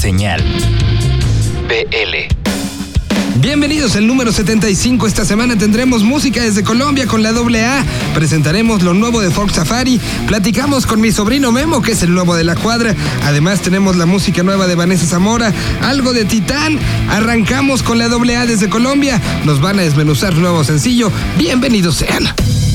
Señal BL. Bienvenidos al número 75. Esta semana tendremos música desde Colombia con la AA. Presentaremos lo nuevo de Fox Safari. Platicamos con mi sobrino Memo, que es el nuevo de la cuadra. Además, tenemos la música nueva de Vanessa Zamora, algo de Titán. Arrancamos con la AA desde Colombia. Nos van a desmenuzar nuevo sencillo. Bienvenidos sean.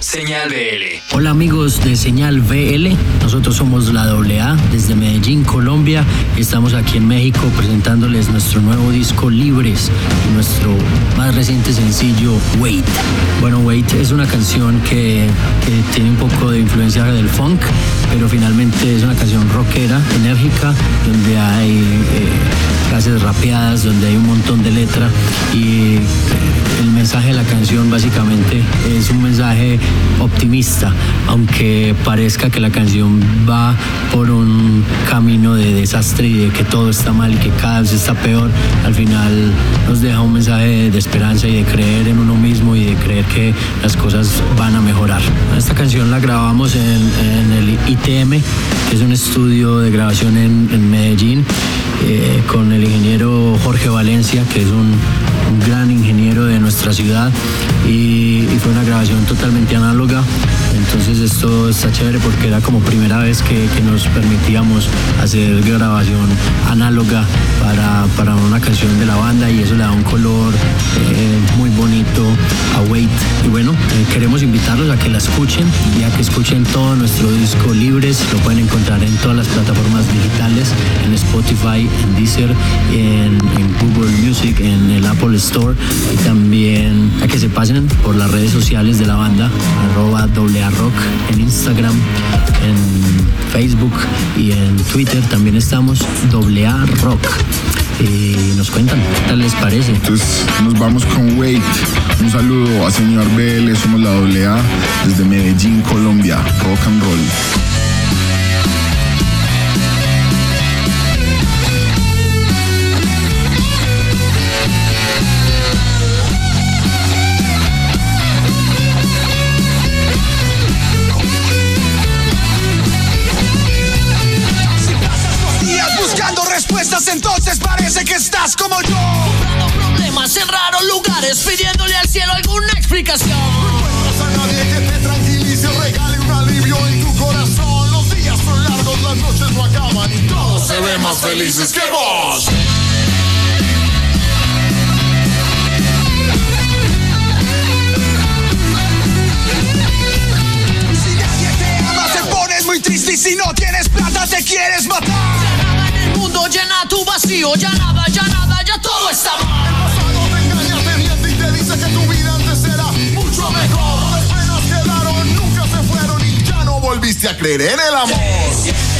Señal BL. Hola amigos de Señal BL, nosotros somos la AA desde Medellín, Colombia. Estamos aquí en México presentándoles nuestro nuevo disco Libres y nuestro más reciente sencillo Wait. Bueno, Wait es una canción que, tiene un poco de influencia del funk, pero finalmente es una canción rockera, enérgica, donde hay eh, rapeadas, donde hay un montón de letra y eh, mensaje de la canción básicamente es un mensaje optimista, aunque parezca que la canción va por un camino de desastre y de que todo está mal y que cada vez está peor, al final nos deja un mensaje de esperanza y de creer en uno mismo y de creer que las cosas van a mejorar. Esta canción la grabamos en, el ITM, que es un estudio de grabación en, Medellín, eh, con el ingeniero Jorge Valencia, que es un gran ingeniero de nuestra ciudad y, fue una grabación totalmente análoga. Entonces esto está chévere porque era como primera vez que, nos permitíamos hacer grabación análoga para, para, una canción de la banda y eso le da un color eh, muy bonito a Wait. Y bueno, eh, queremos invitarlos a que la escuchen y a que escuchen todo nuestro disco libres. Lo pueden encontrar en todas las plataformas digitales, en Spotify, en Deezer, en, en Google Music, en el Apple Store y también a que se pasen por las redes sociales de la banda, arroba doble rock en Instagram, en Facebook y en Twitter también estamos A rock. Y nos cuentan qué tal les parece. Entonces nos vamos con Wait. Un saludo a señor BL, somos la doble A desde Medellín, Colombia. Rock and roll. En raros lugares, pidiéndole al cielo alguna explicación. No encuentras a nadie que te tranquilice, regale un alivio en tu corazón. Los días son largos, las noches no acaban y todos se ven más felices que vos. Si nadie te ama, te pones muy triste y si no tienes plata te quieres matar llena tu vacío, ya nada, ya nada, ya todo está mal. Volviste a creer en el amor.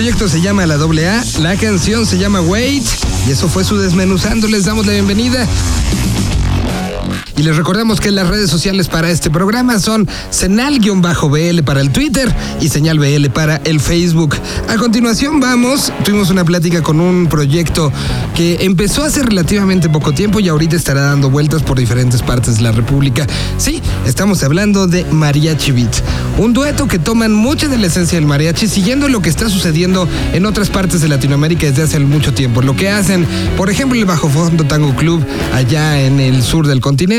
Proyecto se llama La AA, la canción se llama Wait y eso fue su desmenuzando. Les damos la bienvenida. Y les recordamos que las redes sociales para este programa son Senal-BL para el Twitter y Señal BL para el Facebook. A continuación vamos, tuvimos una plática con un proyecto que empezó hace relativamente poco tiempo y ahorita estará dando vueltas por diferentes partes de la República. Sí, estamos hablando de Mariachi Beat, un dueto que toman mucha de la esencia del mariachi siguiendo lo que está sucediendo en otras partes de Latinoamérica desde hace mucho tiempo. Lo que hacen, por ejemplo, el Bajo Fondo Tango Club allá en el sur del continente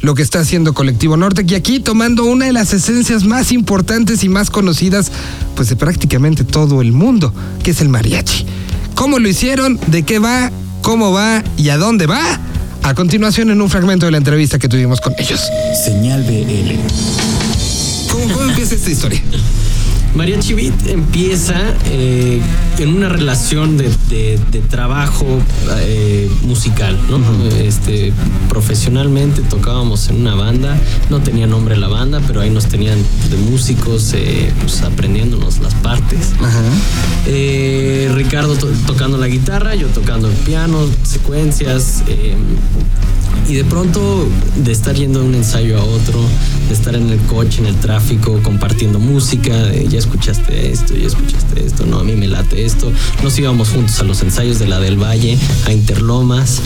lo que está haciendo Colectivo Norte, y aquí tomando una de las esencias más importantes y más conocidas, pues de prácticamente todo el mundo, que es el mariachi. ¿Cómo lo hicieron? ¿De qué va? ¿Cómo va? ¿Y a dónde va? A continuación en un fragmento de la entrevista que tuvimos con ellos. Señal BL. ¿Cómo, cómo empieza esta historia? María Chivit empieza eh, en una relación de, trabajo eh, musical, ¿no? este, profesionalmente tocábamos en una banda, no tenía nombre la banda, pero ahí nos tenían de músicos eh, pues, aprendiéndonos las partes. Ricardo tocando la guitarra, yo tocando el piano, secuencias. Y de pronto, de estar yendo de un ensayo a otro, de estar en el coche, en el tráfico, compartiendo música, de ya escuchaste esto, ya escuchaste esto, no, a mí me late esto. Nos íbamos juntos a los ensayos de la del Valle, a Interlomas.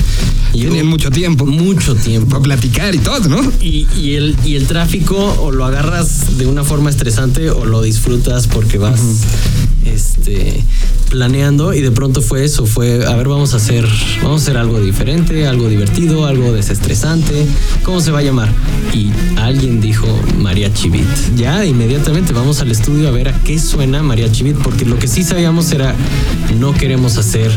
Y Tenían mucho tiempo. Mucho tiempo. Para platicar y todo, ¿no? Y, y, el, y el tráfico o lo agarras de una forma estresante o lo disfrutas porque vas este, planeando y de pronto fue eso, fue, a ver, vamos a hacer, vamos a hacer algo diferente, algo divertido, algo desestresante, ¿cómo se va a llamar? Y alguien dijo María Chivit. Ya inmediatamente vamos al estudio a ver a qué suena María Chivit, porque lo que sí sabíamos era, no queremos hacer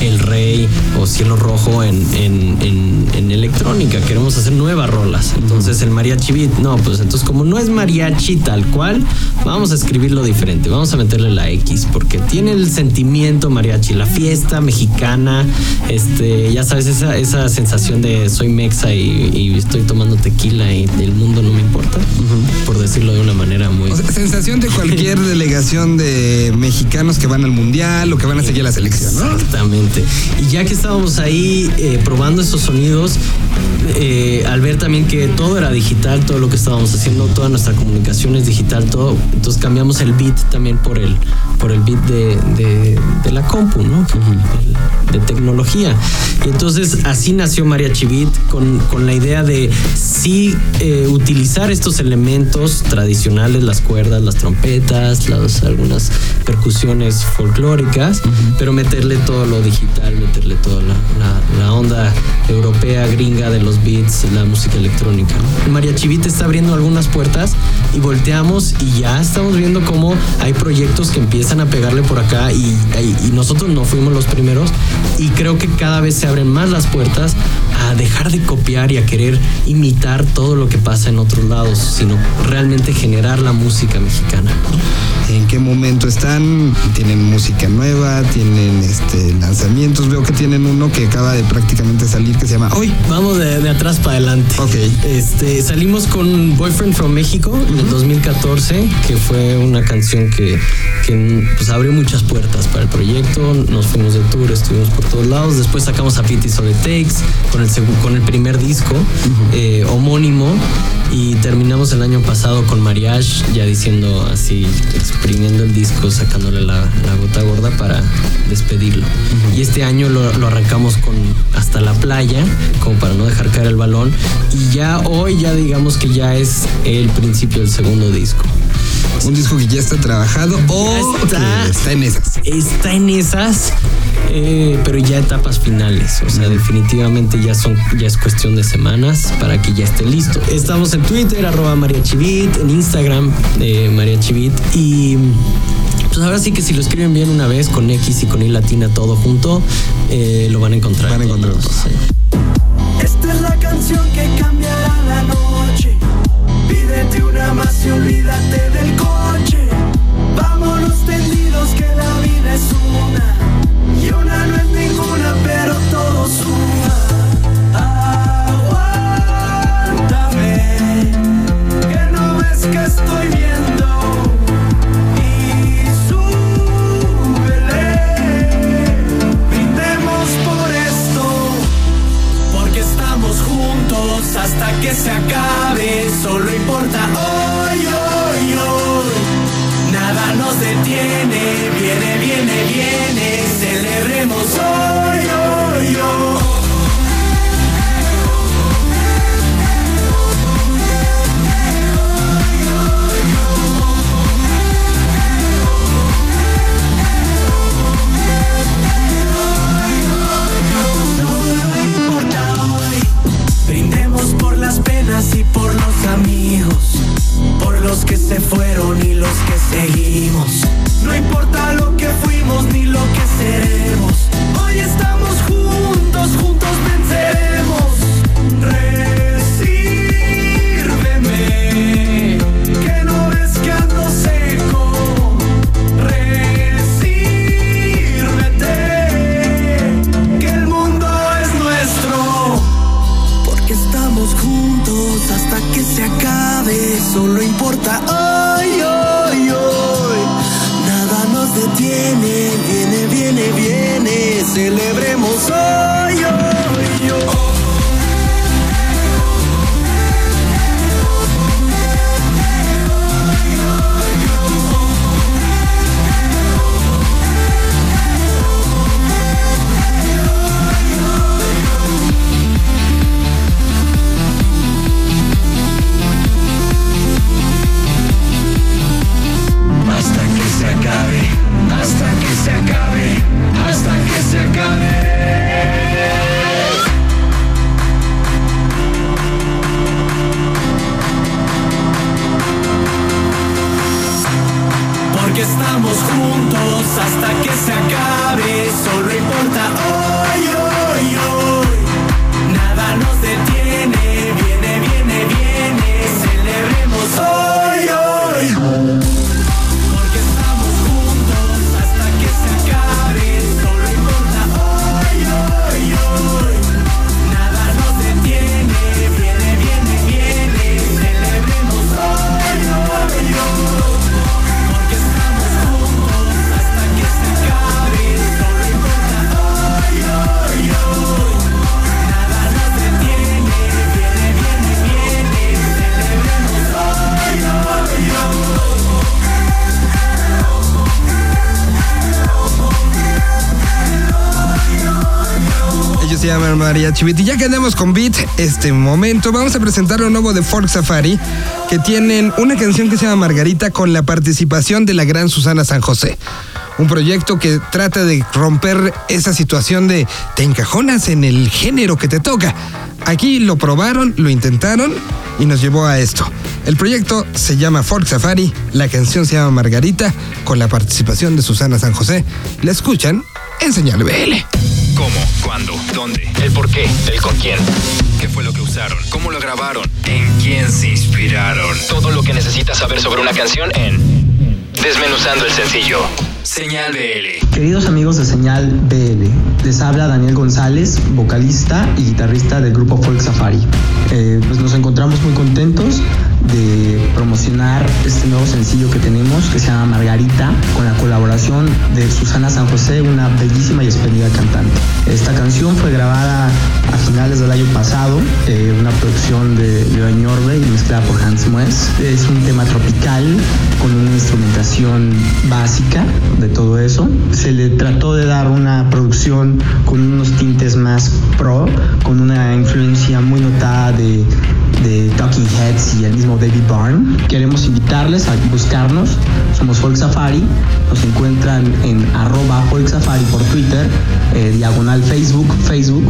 El Rey o Cielo Rojo en, en, en, electrónica, queremos hacer nuevas rolas. Entonces el María Chivit, no, pues entonces como no es mariachi tal cual, vamos a escribirlo diferente, vamos a meterle la X, porque tiene el sentimiento mariachi, la fiesta mexicana, este, ya sabes, esa, esa sensación de soy mexa y, estoy tomando tequila y el mundo no me importa, por decirlo de una manera muy... sensación de cualquier delegación de mexicanos que van al mundial o que van a seguir la selección, ¿no? Exactamente. Y ya que estábamos ahí eh, probando esos sonidos, eh, al ver también que todo era digital, todo lo que estábamos haciendo, toda nuestra comunicación es digital, todo, entonces cambiamos el beat también por el, por el beat de, la compu, ¿no? De, tecnología. Y entonces así nació María Chivit con, con la idea de sí eh, utilizar estos elementos tradicionales, las cuerdas, las trompetas, las, algunas percusiones folclóricas, pero meterle todo lo digital, meterle toda la, onda europea, gringa de los beats, la música electrónica. María Chivit está abriendo algunas puertas y volteamos y ya estamos viendo cómo hay proyectos que empiezan a pegarle por acá y, y nosotros no fuimos los primeros y creo que cada vez se abren más las puertas a dejar de copiar y a querer imitar todo lo que pasa en otros lados, sino realmente generar la música mexicana. ¿En qué momento están? ¿Tienen música nueva? ¿Tienen este, lanzamientos? Veo que tienen uno que acaba de prácticamente salir que se llama Hoy. Vamos de, atrás para adelante. Ok. Este, salimos con Boyfriend from México en el 2014, que fue una canción que, que pues, abrió muchas puertas para el proyecto. Nos fuimos de tour, estuvimos por todos lados. Después sacamos a Pity So The Takes con el, con el primer disco eh, homónimo y terminamos el año pasado con Mariage, ya diciendo así, exprimiendo el disco, sacándole la, gota gorda para despedirlo. Y este año lo, arrancamos con Hasta la playa, como para no dejar caer el balón. Y ya hoy, ya digamos que ya es el principio del segundo disco. Un disco que ya está trabajado o está, está en esas. Está en esas, eh, pero ya etapas finales. O sea, definitivamente ya son, ya es cuestión de semanas para que ya esté listo. Estamos en Twitter, arroba mariachivit, en Instagram, eh, mariachivit y pues ahora sí que si lo escriben bien una vez con X y con I latina todo junto, eh, lo van a encontrar. Van a encontrar. Esta es la canción que cambiará la noche. Prendete una más y olvídate del coche. Vámonos tendidos que la vida es una. Y una no es ninguna, pero todo suma. Aguántame, que no ves que estoy viendo. y súbele, brindemos por esto, porque estamos juntos hasta que se acabe. Solo importa hasta que se acabe. Solo importa hoy, hoy, hoy. Nada nos detiene. Viene, viene, viene. Celebremos hoy, estamos juntos hasta que se acabe. Mariachi Beat. Y ya que andamos con Beat, este momento, vamos a presentar lo nuevo de Folk Safari, que tienen una canción que se llama Margarita con la participación de la gran Susana San José. Un proyecto que trata de romper esa situación de te encajonas en el género que te toca. Aquí lo probaron, lo intentaron y nos llevó a esto. El proyecto se llama Folk Safari, la canción se llama Margarita, con la participación de Susana San José. La escuchan en Señal BL. ¿Cómo? ¿Cuándo? ¿Dónde? ¿El por qué? ¿El con quién? ¿Qué fue lo que usaron? ¿Cómo lo grabaron? ¿En quién se inspiraron? Todo lo que necesitas saber sobre una canción en Desmenuzando el sencillo. Señal BL. Queridos amigos de Señal BL, les habla Daniel González, vocalista y guitarrista del grupo Folk Safari. Eh, pues nos encontramos muy contentos de promocionar este nuevo sencillo que tenemos que se llama Margarita con la colaboración de Susana San José, una bellísima y espléndida cantante. Esta canción fue grabada a finales del año pasado, eh, una producción de León Orbe y mezclada por Hans Mues. Es un tema tropical con una instrumentación básica de todo eso. Se le trató de dar una producción con unos tintes más pro, con una influencia muy notada de, de Talking Heads y el mismo David Byrne. Queremos invitarles a buscarnos. Somos Folk Safari. Nos encuentran en arroba Folk Safari por Twitter, eh, diagonal Facebook, Facebook,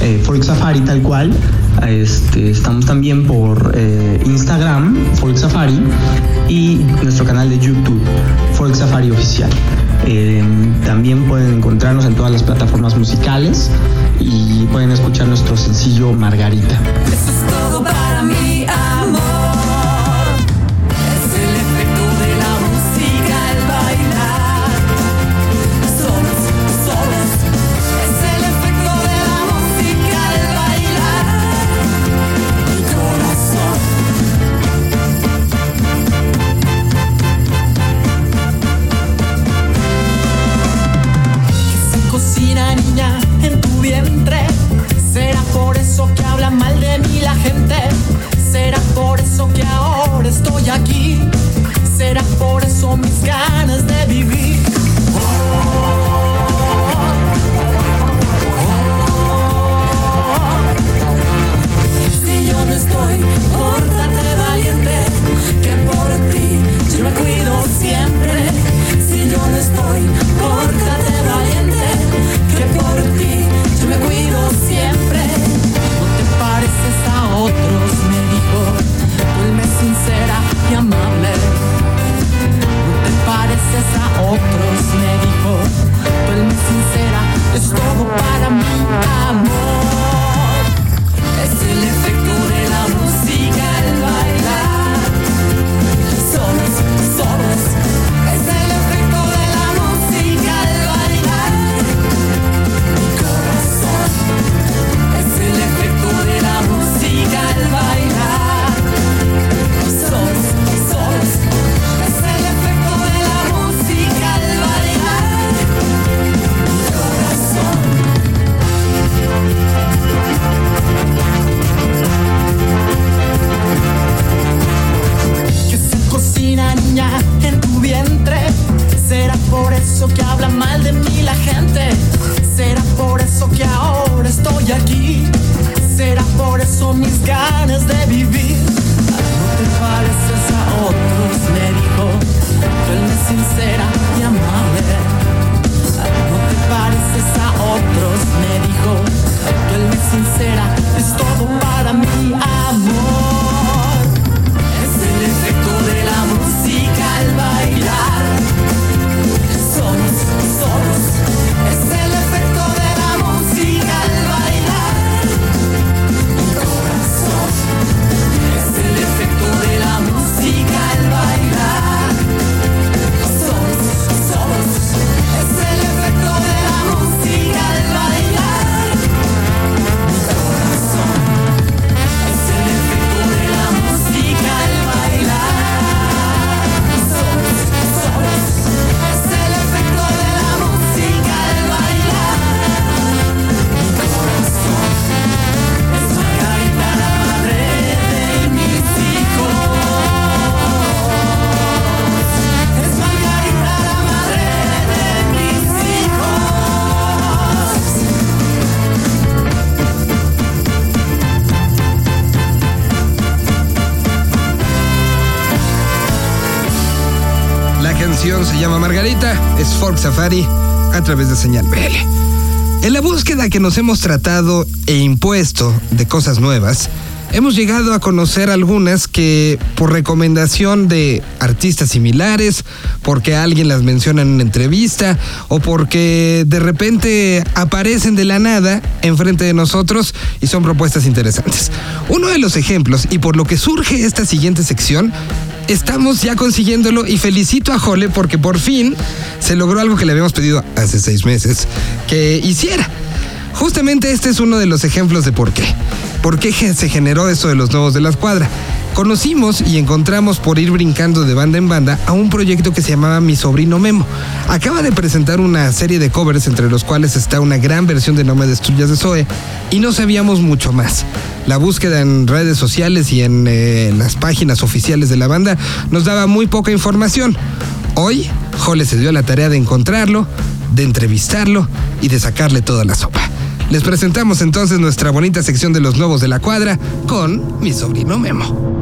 eh, Folk Safari tal cual. Este, estamos también por eh, Instagram, Folk Safari, y nuestro canal de YouTube, Folk Safari Oficial. Eh, también pueden encontrarnos en todas las plataformas musicales y pueden escuchar nuestro sencillo Margarita. Eso es todo para mi amor. Canción se llama Margarita, es Folk Safari a través de Señal BL. En la búsqueda que nos hemos tratado e impuesto de cosas nuevas, hemos llegado a conocer algunas que por recomendación de artistas similares, porque alguien las menciona en una entrevista o porque de repente aparecen de la nada enfrente de nosotros y son propuestas interesantes. Uno de los ejemplos y por lo que surge esta siguiente sección estamos ya consiguiéndolo y felicito a Jole porque por fin se logró algo que le habíamos pedido hace seis meses que hiciera. Justamente este es uno de los ejemplos de por qué. ¿Por qué se generó eso de los nuevos de la escuadra? Conocimos y encontramos por ir brincando de banda en banda a un proyecto que se llamaba Mi Sobrino Memo. Acaba de presentar una serie de covers entre los cuales está una gran versión de No me destruyas de Zoe y no sabíamos mucho más. La búsqueda en redes sociales y en eh, las páginas oficiales de la banda nos daba muy poca información. Hoy, Jole se dio la tarea de encontrarlo, de entrevistarlo y de sacarle toda la sopa. Les presentamos entonces nuestra bonita sección de los nuevos de la cuadra con mi sobrino Memo.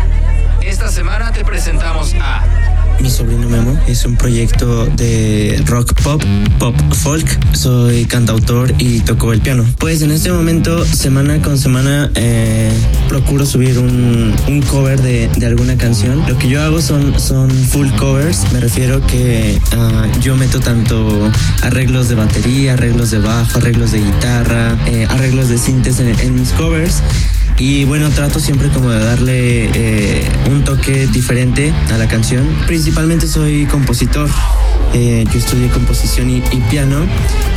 Esta semana te presentamos a Mi sobrino Memo es un proyecto de rock pop, pop folk. Soy cantautor y toco el piano. Pues en este momento, semana con semana, eh, procuro subir un, cover de, alguna canción. Lo que yo hago son, son full covers. Me refiero que ah, yo meto tanto arreglos de batería, arreglos de bajo, arreglos de guitarra, eh, arreglos de sintes en mis covers. Y bueno, trato siempre como de darle eh, un toque diferente a la canción. Principalmente soy compositor. Eh, yo estudié composición y, piano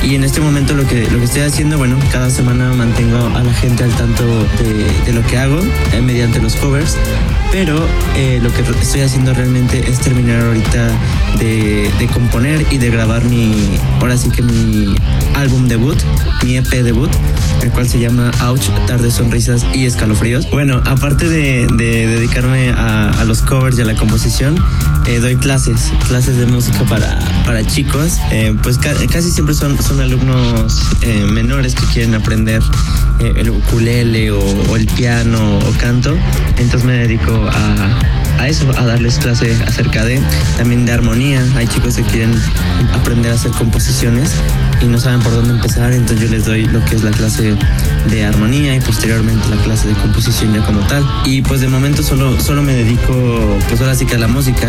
y en este momento lo que, lo que estoy haciendo, bueno, cada semana mantengo a la gente al tanto de, lo que hago eh, mediante los covers, pero lo que estoy haciendo realmente es terminar ahorita de, de componer y de grabar mi, ahora sí que mi álbum debut, mi EP debut, el cual se llama Ouch, Tardes, Sonrisas y Escalofríos. Bueno, aparte de, de dedicarme a, los covers y a la composición, eh, doy clases, clases de música para, para chicos. Eh, pues ca- casi siempre son, son alumnos eh, menores que quieren aprender el ukulele o, o el piano o canto. Entonces me dedico a, a eso, a darles clase acerca de también de armonía. Hay chicos que quieren aprender a hacer composiciones y no saben por dónde empezar, entonces yo les doy lo que es la clase de armonía y posteriormente la clase de composición como tal. Y pues de momento solo, solo me dedico pues ahora sí que a la música.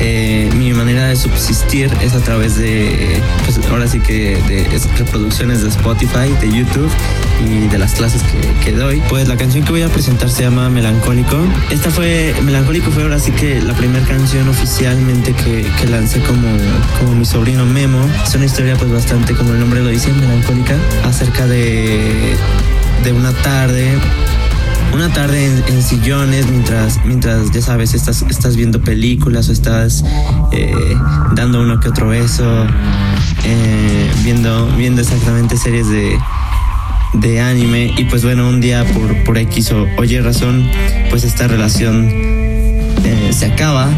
Eh, mi manera de subsistir es a través de, pues ahora sí que de es- reproducciones de Spotify, de YouTube de las clases que, doy. Pues la canción que voy a presentar se llama Melancólico. Esta fue, Melancólico fue ahora sí que la primera canción oficialmente que, que lancé como, como mi sobrino Memo. Es una historia pues bastante, como el nombre lo dice, melancólica, acerca de, de una tarde una tarde en, en sillones mientras, mientras, ya sabes, estás, estás viendo películas o estás eh, dando uno que otro beso, eh, viendo, viendo exactamente series de, de anime y pues bueno, un día por, por X o oye razón, pues esta relación eh, se acaba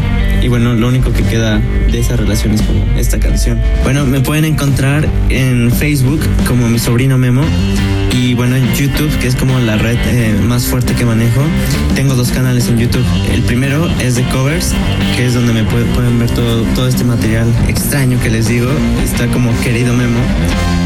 y bueno, lo único que queda de esa relación es como esta canción. Bueno, me pueden encontrar en Facebook como mi sobrino Memo y bueno, en YouTube, que es como la red eh, más fuerte que manejo. Tengo dos canales en YouTube. El primero es de covers, que es donde me puede- pueden ver todo, todo este material extraño que les digo. Está como querido Memo.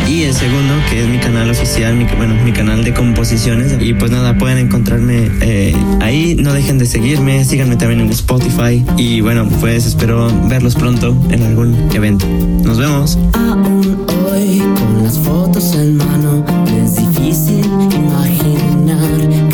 Y el segundo, que es mi canal oficial, mi, bueno, mi canal de composiciones. Y pues nada, pueden encontrarme eh, ahí. No dejen de seguirme, síganme también en Spotify. Y bueno, pues espero verlos pronto en algún evento. Nos vemos. Aún hoy, con las fotos en mano, es difícil imaginar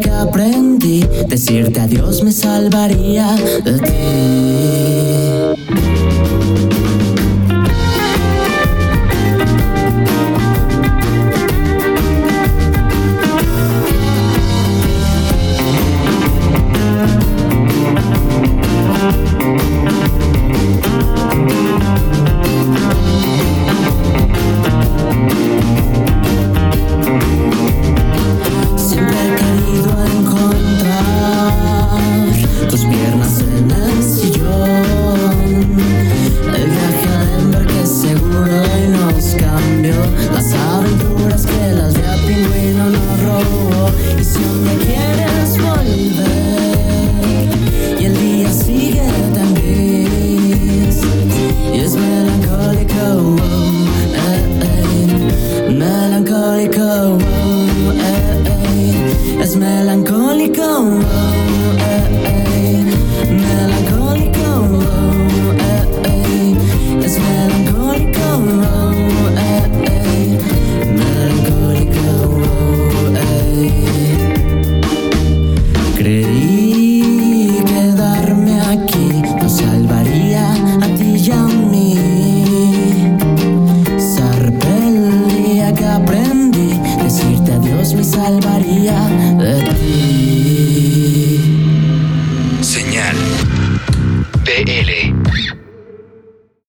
que aprendí, decirte adiós me salvaría de ti.